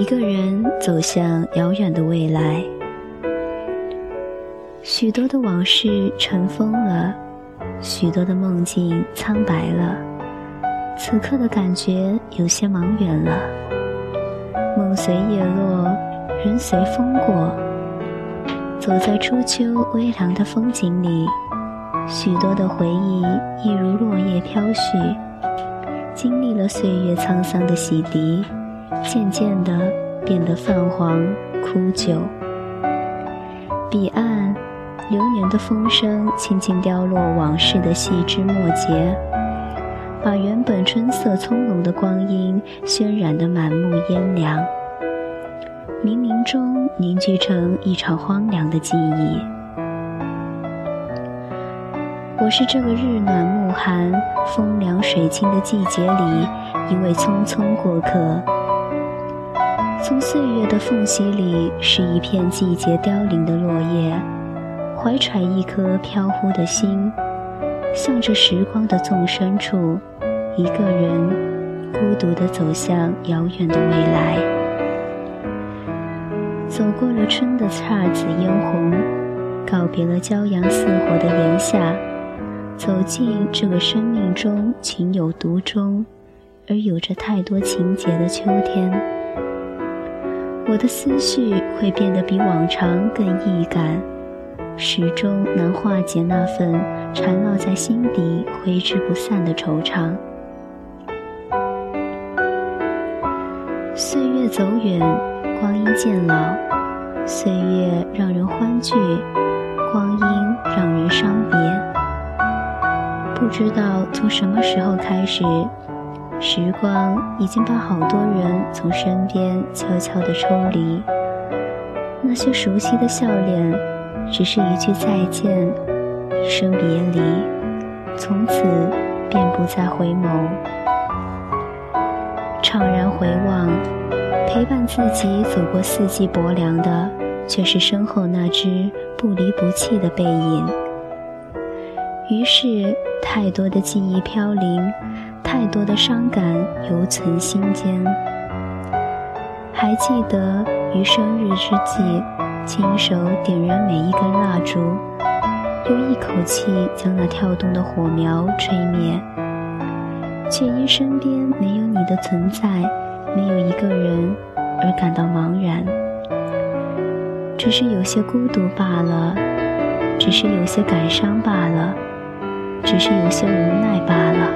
一个人走向遥远的未来。许多的往事尘封了，许多的梦境苍白了。此刻的感觉有些茫远了。梦随叶落，人随风过。走在初秋微凉的风景里，许多的回忆一如落叶飘絮，经历了岁月沧桑的洗涤，渐渐地变得泛黄枯旧。彼岸。流年的风声轻轻凋落，往事的细枝末节，把原本春色葱茏的光阴渲染得满目烟凉，冥冥中凝聚成一场荒凉的记忆。我是这个日暖暮寒、风凉水清的季节里一位匆匆过客，从岁月的缝隙里，是一片季节凋零的落叶。怀揣一颗飘忽的心，向着时光的纵深处，一个人孤独地走向遥远的未来。走过了春的姹紫嫣红，告别了骄阳似火的炎夏，走进这个生命中情有独钟，而有着太多情节的秋天，我的思绪会变得比往常更易感。始终难化解那份缠绕在心底挥之不散的惆怅。岁月走远，光阴渐老，岁月让人欢聚，光阴让人伤别。不知道从什么时候开始，时光已经把好多人从身边悄悄地抽离，那些熟悉的笑脸。只是一句再见，一声别离，从此便不再回眸。怅然回望，陪伴自己走过四季薄凉的，却是身后那只不离不弃的背影。于是，太多的记忆飘零，太多的伤感犹存心间。还记得于生日之际。亲手点燃每一根蜡烛，又一口气将那跳动的火苗吹灭，却因身边没有你的存在，没有一个人而感到茫然。只是有些孤独罢了，只是有些感伤罢了，只是有些无奈罢了。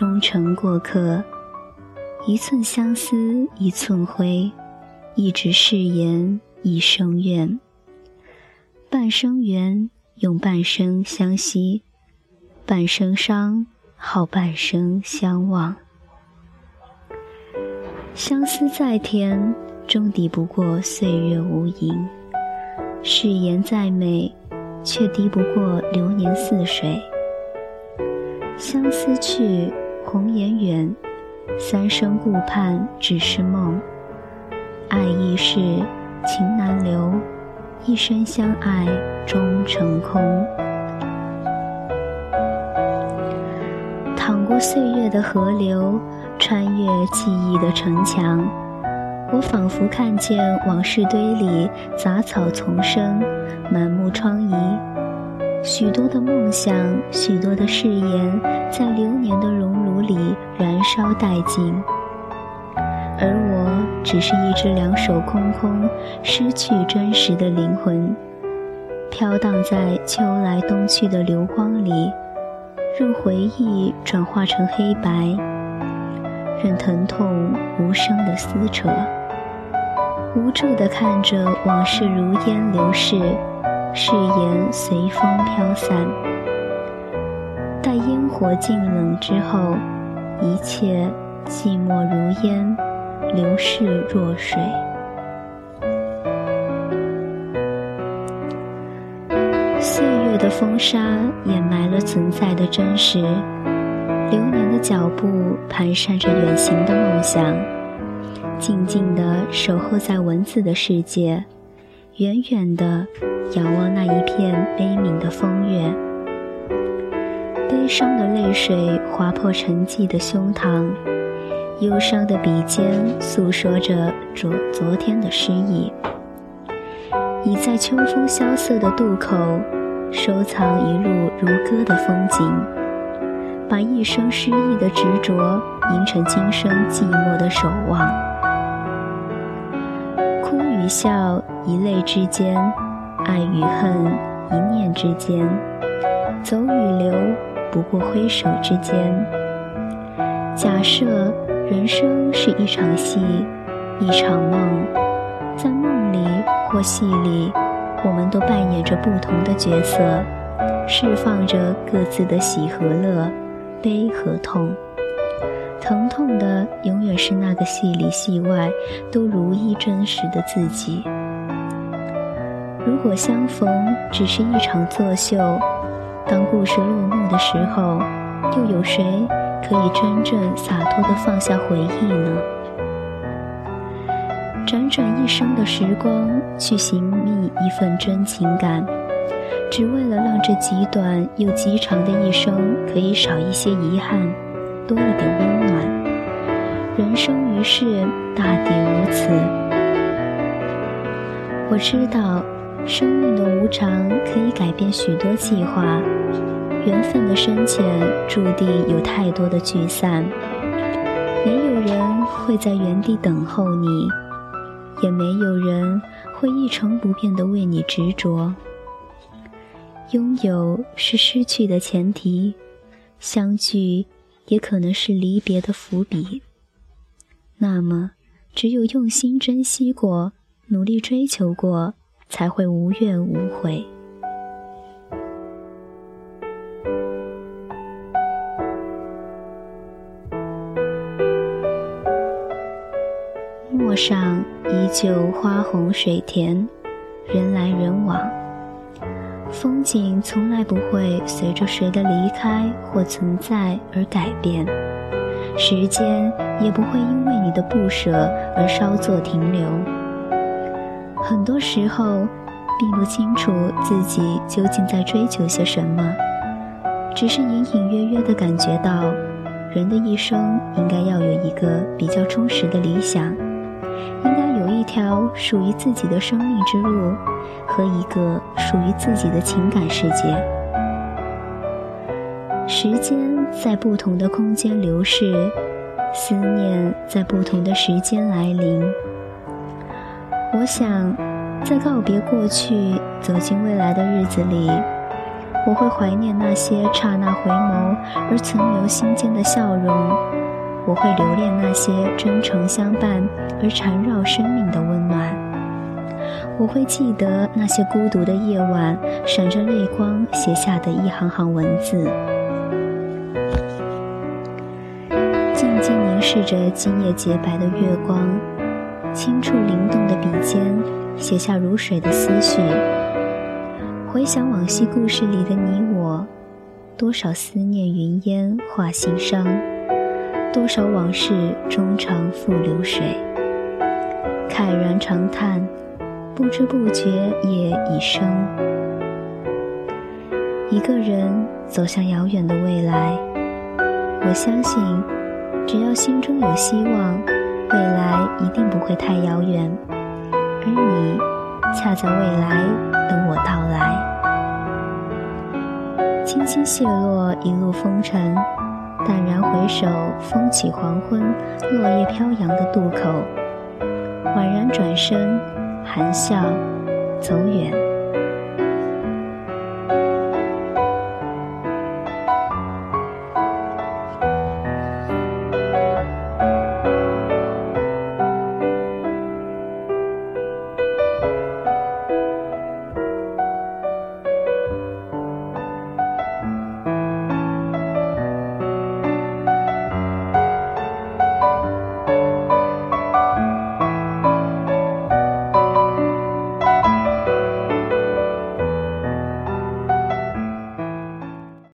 终成过客。一寸相思，一寸灰。一纸誓言，一生愿。半生缘，用半生相惜；半生伤，耗半生相望。相思再甜，终抵不过岁月无垠；誓言再美，却敌不过流年似水。相思去，红颜远，三生顾盼只是梦。爱易逝，情难留，一生相爱终成空。淌过岁月的河流，穿越记忆的城墙，我仿佛看见往事堆里杂草丛生，满目疮痍。许多的梦想，许多的誓言，在流年的熔炉里燃烧殆尽，而我只是一只两手空空、失去真实的灵魂，飘荡在秋来冬去的流光里，任回忆转化成黑白，任疼痛无声的撕扯，无助地看着往事如烟流逝。誓言随风飘散，待烟火尽冷之后，一切寂寞如烟，流逝若水。岁月的风沙掩埋了存在的真实，流年的脚步蹒跚着远行的梦想，静静地守候在文字的世界，远远地仰望那一片悲悯的风月。悲伤的泪水划破沉寂的胸膛，忧伤的笔尖诉说着昨昨天的诗意。已在秋风萧瑟的渡口，收藏一路如歌的风景，把一生诗意的执着凝成今生寂寞的守望。笑，一泪之间；爱与恨，一念之间；走与留，不过挥手之间。假设人生是一场戏，一场梦，在梦里。或戏里，我们都扮演着不同的角色，释放着各自的喜和乐、悲和痛。疼痛的永远是那个戏里戏外都如一真实的自己。如果相逢只是一场作秀，当故事落幕的时候，又有谁可以真正洒脱的放下回忆呢？辗转一生的时光，去寻觅一份真情感，只为了让这极短又极长的一生可以少一些遗憾，多一点温。人生于世，大抵如此。我知道，生命的无常可以改变许多计划，缘分的深浅注定有太多的聚散。没有人会在原地等候你。也没有人会一成不变的为你执着。拥有是失去的前提，相聚也可能是离别的伏笔。那么，只有用心珍惜过，努力追求过，才会无怨无悔。陌上依旧花红水田，人来人往。风景从来不会随着谁的离开或存在而改变，时间也不会因为你的不舍而稍作停留。很多时候，并不清楚自己究竟在追求些什么，只是隐隐约约地感觉到，人的一生应该要有一个比较充实的理想。应该有一条属于自己的生命之路，和一个属于自己的情感世界。时间在不同的空间流逝，思念在不同的时间来临。我想，在告别过去、走进未来的日子里，我会怀念那些刹那回眸而存留心间的笑容。我会留恋那些真诚相伴而缠绕生命的温暖，我会记得那些孤独的夜晚，闪着泪光写下的一行行文字。凝视着今夜洁白的月光，轻触灵动的笔尖，写下如水的思绪。回想往昔故事里的你我，多少思念云烟化心伤。多少往事终长付流水，慨然长叹，不知不觉夜已深。一个人走向遥远的未来，我相信，只要心中有希望，未来一定不会太遥远。而你，恰在未来等我到来。轻轻谢落一路风尘。淡然回首，风起黄昏，落叶飘扬的渡口。宛然转身，含笑走远。